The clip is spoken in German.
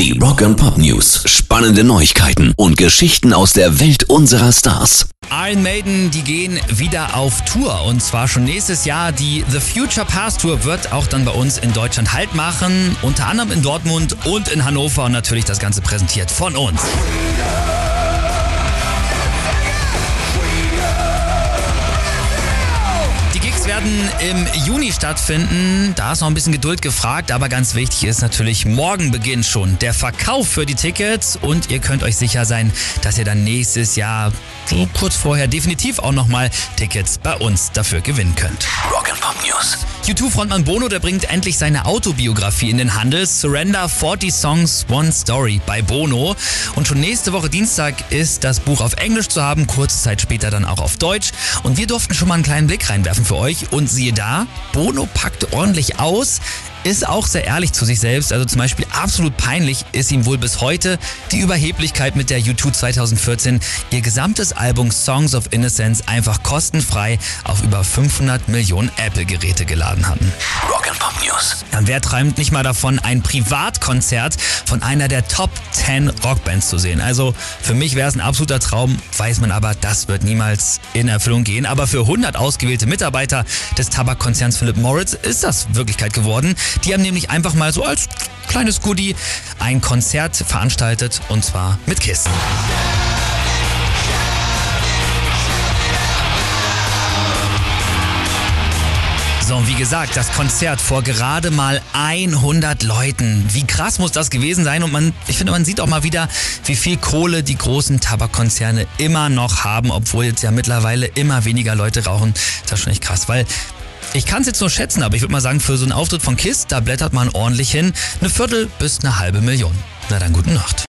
Die Rock and Pop News. Spannende Neuigkeiten und Geschichten aus der Welt unserer Stars. Iron Maiden, die gehen wieder auf Tour und zwar schon nächstes Jahr. Die The Future Past Tour wird auch dann bei uns in Deutschland Halt machen, unter anderem in Dortmund und in Hannover und natürlich das Ganze präsentiert von uns. Die werden im Juni stattfinden. Da ist noch ein bisschen Geduld gefragt, aber ganz wichtig ist natürlich, morgen beginnt schon der Verkauf für die Tickets und ihr könnt euch sicher sein, dass ihr dann nächstes Jahr so kurz vorher definitiv auch nochmal Tickets bei uns dafür gewinnen könnt. Rock and Pop News. U2-Frontmann Bono, der bringt endlich seine Autobiografie in den Handel. Surrender 40 Songs, One Story bei Bono. Und schon nächste Woche Dienstag ist das Buch auf Englisch zu haben, kurze Zeit später dann auch auf Deutsch. Und wir durften schon mal einen kleinen Blick reinwerfen für euch. Und siehe da, Bono packt ordentlich aus ist auch sehr ehrlich zu sich selbst. Also zum Beispiel absolut peinlich ist ihm wohl bis heute die Überheblichkeit, mit der U2 2014 ihr gesamtes Album Songs of Innocence einfach kostenfrei auf über 500 Millionen Apple-Geräte geladen hatten. Rock and Pop News. Ja, wer träumt nicht mal davon, ein Privatkonzert von einer der Top 10 Rockbands zu sehen? Also für mich wäre es ein absoluter Traum, weiß man aber, das wird niemals in Erfüllung gehen. Aber für 100 ausgewählte Mitarbeiter des Tabakkonzerns Philip Morris ist das Wirklichkeit geworden. Die haben nämlich einfach mal so als kleines Goodie ein Konzert veranstaltet und zwar mit Kiss. So, und wie gesagt, das Konzert vor gerade mal 100 Leuten. Wie krass muss das gewesen sein? Und man, ich finde, man sieht auch mal wieder, wie viel Kohle die großen Tabakkonzerne immer noch haben, obwohl jetzt ja mittlerweile immer weniger Leute rauchen. Das ist schon echt krass, weil ich kann es jetzt nur schätzen, aber ich würde mal sagen, für so einen Auftritt von KISS, da blättert man ordentlich hin. Eine Viertel bis eine halbe Million. Na dann, gute Nacht.